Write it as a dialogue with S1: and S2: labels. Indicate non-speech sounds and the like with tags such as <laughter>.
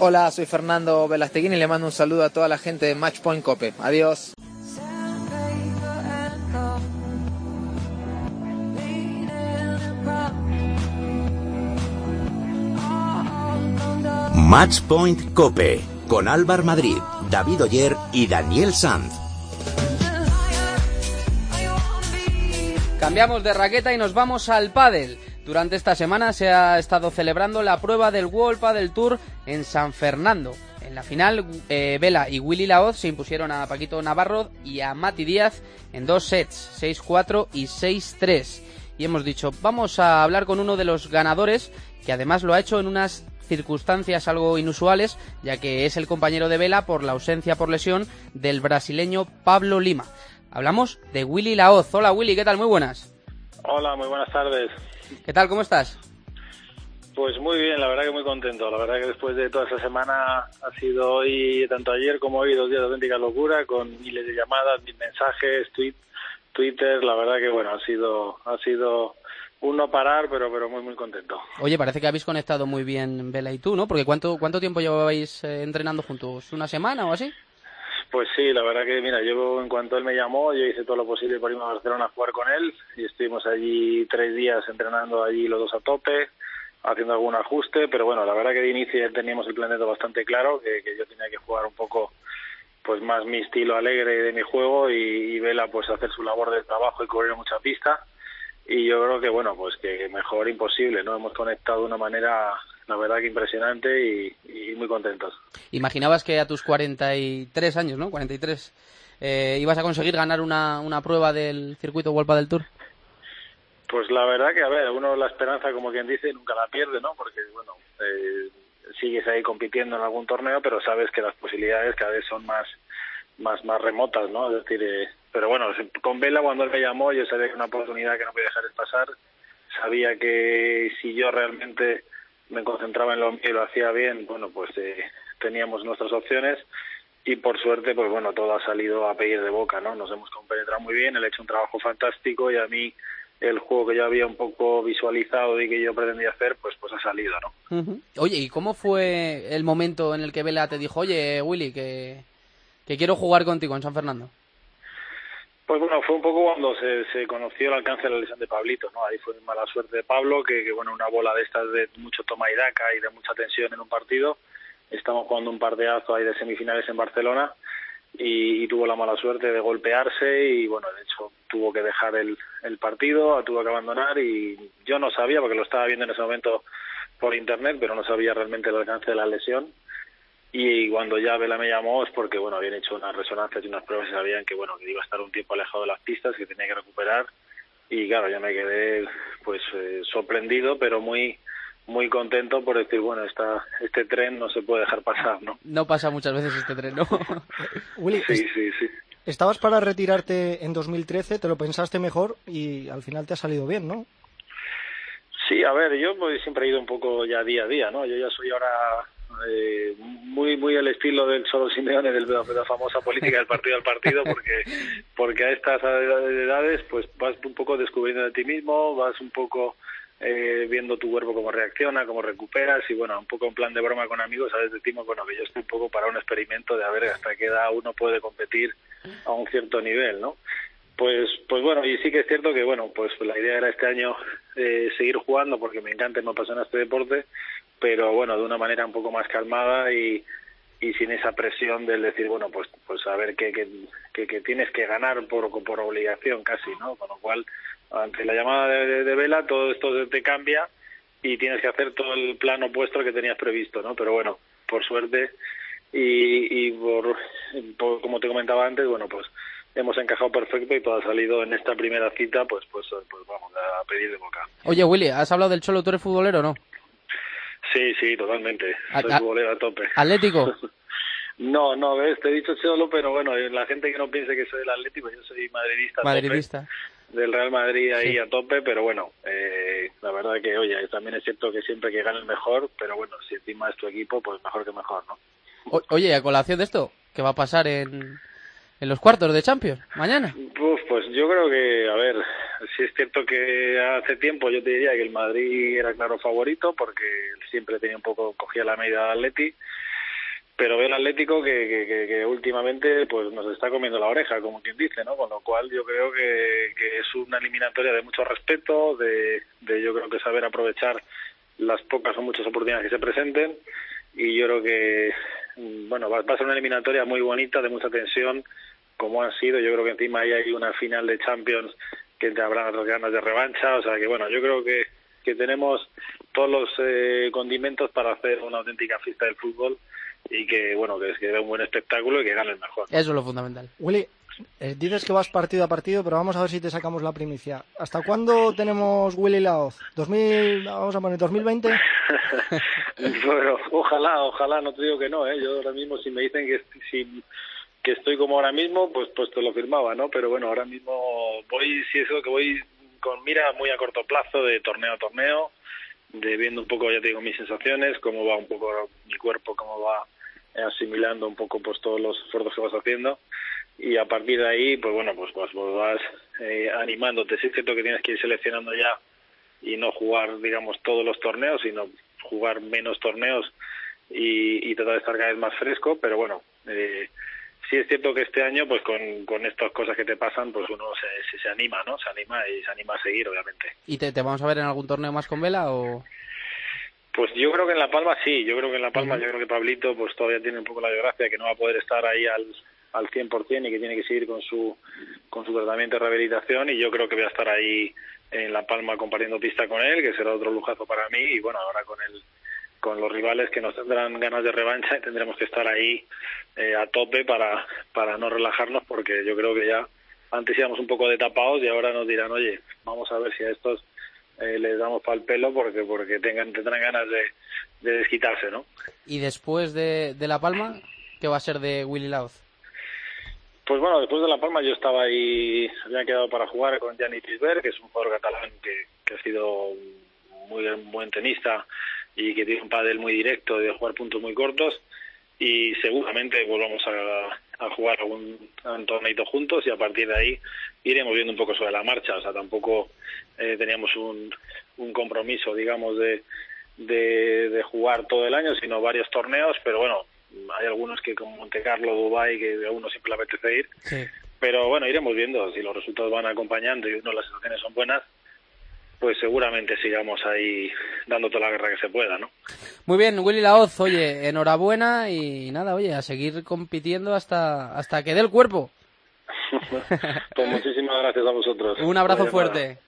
S1: Hola, soy Fernando Velasteguín y le mando un saludo a toda la gente de Matchpoint Cope. Adiós.
S2: Matchpoint Cope con Álvar Madrid, David Oyer y Daniel Sanz.
S3: Cambiamos de raqueta y nos vamos al pádel. Durante esta semana se ha estado celebrando la prueba del World Padel Tour en San Fernando. En la final, eh, Vela y Willy Laoz se impusieron a Paquito Navarro y a Mati Díaz en dos sets, 6-4 y 6-3. Y hemos dicho, vamos a hablar con uno de los ganadores, que además lo ha hecho en unas circunstancias algo inusuales, ya que es el compañero de Vela por la ausencia por lesión del brasileño Pablo Lima. Hablamos de Willy Laoz. Hola Willy, ¿qué tal? Muy buenas.
S4: Hola, muy buenas tardes.
S3: ¿Qué tal? ¿Cómo estás?
S4: Pues muy bien, la verdad que muy contento. La verdad que después de toda esa semana ha sido hoy, tanto ayer como hoy, dos días de auténtica locura, con miles de llamadas, mil mensajes, tweet, Twitter. La verdad que bueno, ha sido, ha sido un no parar, pero, pero muy, muy contento.
S3: Oye, parece que habéis conectado muy bien Vela y tú, ¿no? Porque ¿cuánto, cuánto tiempo llevabais eh, entrenando juntos? ¿Una semana o así?
S4: Pues sí, la verdad que, mira, yo en cuanto él me llamó, yo hice todo lo posible para irme a Barcelona a jugar con él y estuvimos allí tres días entrenando allí los dos a tope, haciendo algún ajuste, pero bueno, la verdad que de inicio teníamos el planeta bastante claro, que, yo tenía que jugar un poco pues más mi estilo alegre de mi juego y, y Vela pues hacer su labor de trabajo y cubrir mucha pista. Y yo creo que bueno pues que mejor imposible no hemos conectado de una manera la verdad que impresionante y, muy contentos.
S3: Imaginabas que a tus 43 años, ¿no? 43, eh, ibas a conseguir ganar una, una prueba del circuito World del Tour.
S4: Pues la verdad que, a ver, uno la esperanza, como quien dice, nunca la pierde, ¿no? Porque, bueno, eh, sigues ahí compitiendo en algún torneo, pero sabes que las posibilidades cada vez son más más más remotas, ¿no? Es decir, eh, pero bueno, con Vela cuando él me llamó yo sabía que una oportunidad que no podía dejar de pasar, sabía que si yo realmente me concentraba en lo mío y lo hacía bien, bueno, pues eh, teníamos nuestras opciones y por suerte, pues bueno, todo ha salido a pedir de boca, ¿no? Nos hemos compenetrado muy bien, él ha hecho un trabajo fantástico y a mí el juego que yo había un poco visualizado y que yo pretendía hacer, pues pues ha salido, ¿no?
S3: Oye, ¿y cómo fue el momento en el que Vela te dijo, oye, Willy, que, que quiero jugar contigo en San Fernando?
S4: Pues bueno, fue un poco cuando se, se conoció el alcance de la lesión de Pablito, ¿no? Ahí fue mala suerte de Pablo, que, que, bueno, una bola de estas de mucho toma y daca y de mucha tensión en un partido. Estamos jugando un partidazo ahí de semifinales en Barcelona y, tuvo la mala suerte de golpearse y bueno, de hecho tuvo que dejar el, el partido, tuvo que abandonar y yo no sabía, porque lo estaba viendo en ese momento por internet, pero no sabía realmente el alcance de la lesión y cuando ya Vela me llamó es porque bueno habían hecho unas resonancias y unas pruebas y sabían que bueno que iba a estar un tiempo alejado de las pistas que tenía que recuperar. Y claro ya me quedé pues eh, sorprendido pero muy muy contento por decir bueno esta este tren no se puede dejar pasar no <laughs>
S3: no pasa muchas veces este tren no <laughs>
S5: Willy
S4: sí sí sí.
S5: estabas para retirarte en 2013 te lo pensaste mejor y al final te ha salido bien no
S4: sí a ver yo pues, siempre he ido un poco ya día a día no yo ya soy ahora eh, muy muy al estilo del solo Simeone de la famosa política del partido al partido porque <laughs> porque a estas edades pues vas un poco descubriendo de ti mismo vas un poco eh, viendo tu cuerpo cómo reacciona cómo recuperas y bueno un poco en plan de broma con amigos a veces decimos bueno que yo estoy un poco para un experimento de a ver hasta qué edad uno puede competir a un cierto nivel no pues pues bueno y sí que es cierto que bueno pues la idea era este año eh, seguir jugando porque me encanta y me apasiona este deporte pero bueno, de una manera un poco más calmada y, y sin esa presión del decir, bueno, pues pues saber que, que, que, tienes que ganar por, por obligación casi, ¿no? Con lo cual, ante la llamada de, de, Vela, todo esto te cambia y tienes que hacer todo el plan opuesto que tenías previsto, ¿no? Pero bueno, por suerte y, y por, por, como te comentaba antes, bueno, pues hemos encajado perfecto y todo ha salido en esta primera cita, pues pues pues vamos a pedir de boca.
S3: Oye, Willy, ¿has hablado del Cholo? ¿Tú eres futbolero o no?
S4: Sí, sí, totalmente. Soy a, a tope.
S3: ¿Atlético? <laughs>
S4: no, no, ves, te he dicho solo, pero bueno, la gente que no piense que soy el Atlético, yo soy madridista.
S3: Madridista.
S4: del Real Madrid ahí a tope, pero bueno, eh, la verdad que, oye, también es cierto que siempre que gane el mejor, pero bueno, si encima es tu equipo, pues mejor que mejor, ¿no?
S3: oye, a colación de esto, ¿qué va a pasar en, en los cuartos de Champions mañana?
S4: pues yo creo que, a ver, si es cierto que hace tiempo yo te diría que el Madrid era claro favorito porque siempre tenía un poco, cogía la medida de Atleti, pero veo el Atlético que, que, últimamente pues nos está comiendo la oreja, como quien dice, ¿no? Con lo cual yo creo que, es una eliminatoria de mucho respeto, de, de yo creo que saber aprovechar las pocas o muchas oportunidades que se presenten y yo creo que bueno va, va a ser una eliminatoria muy bonita, de mucha tensión, como han sido. Yo creo que encima ahí hay una final de Champions que te habrán otras ganas de revancha. O sea que bueno, yo creo que, que tenemos todos los eh, condimentos para hacer una auténtica fiesta del fútbol y que bueno que, que dé un buen espectáculo y que gane el mejor.
S3: Eso es lo fundamental.
S5: Willy, eh, dices que vas partido a partido, pero vamos a ver si te sacamos la primicia. ¿Hasta cuándo tenemos Willy Laoz? ¿2000, vamos a poner 2020? <laughs>
S4: bueno, ojalá, ojalá, no te digo que no, ¿eh? Yo ahora mismo si me dicen que si que estoy como ahora mismo, pues pues te lo firmaba, ¿no? Pero bueno, ahora mismo voy, si eso que voy con mira muy a corto plazo de torneo a torneo, de viendo un poco, ya te digo, mis sensaciones, cómo va un poco mi cuerpo, cómo va asimilando un poco pues todos los esfuerzos que vas haciendo y a partir de ahí, pues bueno, pues, pues, pues vas eh, animándote. Sí es cierto que tienes que ir seleccionando ya y no jugar, digamos, todos los torneos, sino jugar menos torneos y, y tratar de estar cada vez más fresco, pero bueno, eh, sí es cierto que este año, pues con, con estas cosas que te pasan, pues uno se, se, se anima, ¿no? Se anima y se anima a seguir, obviamente.
S3: ¿Y te, te vamos a ver en algún torneo más con vela o...?
S4: Pues yo creo que en La Palma sí, yo creo que en La Palma, uh -huh. yo creo que Pablito pues todavía tiene un poco la desgracia que no va a poder estar ahí al, al 100% y que tiene que seguir con su con su tratamiento de rehabilitación y yo creo que voy a estar ahí en La Palma compartiendo pista con él, que será otro lujazo para mí y bueno, ahora con el con los rivales que nos tendrán ganas de revancha y tendremos que estar ahí eh, a tope para para no relajarnos porque yo creo que ya antes íbamos un poco de tapados y ahora nos dirán, "Oye, vamos a ver si a estos eh, les damos para el pelo porque porque tengan tendrán ganas de, de desquitarse, ¿no?"
S3: Y después de, de La Palma, ¿qué va a ser de Willy Laoz?
S4: Pues bueno, después de La Palma yo estaba ahí, había quedado para jugar con Gianni Tisberg, que es un jugador catalán que, que ha sido muy buen tenista y que tiene un pádel muy directo de jugar puntos muy cortos y seguramente volvamos a, a jugar algún un torneito juntos y a partir de ahí iremos viendo un poco sobre la marcha, o sea, tampoco eh, teníamos un, un compromiso, digamos, de, de, de jugar todo el año, sino varios torneos, pero bueno, hay algunos que como Monte Carlo, Dubai, que a uno siempre le apetece ir.
S3: Sí.
S4: Pero bueno, iremos viendo si los resultados van acompañando y uno las situaciones son buenas, pues seguramente sigamos ahí dando toda la guerra que se pueda, ¿no?
S3: Muy bien, Willy Laoz, oye, enhorabuena y nada, oye, a seguir compitiendo hasta hasta que dé el cuerpo. <laughs>
S4: pues muchísimas gracias a vosotros.
S3: Un abrazo fuerte.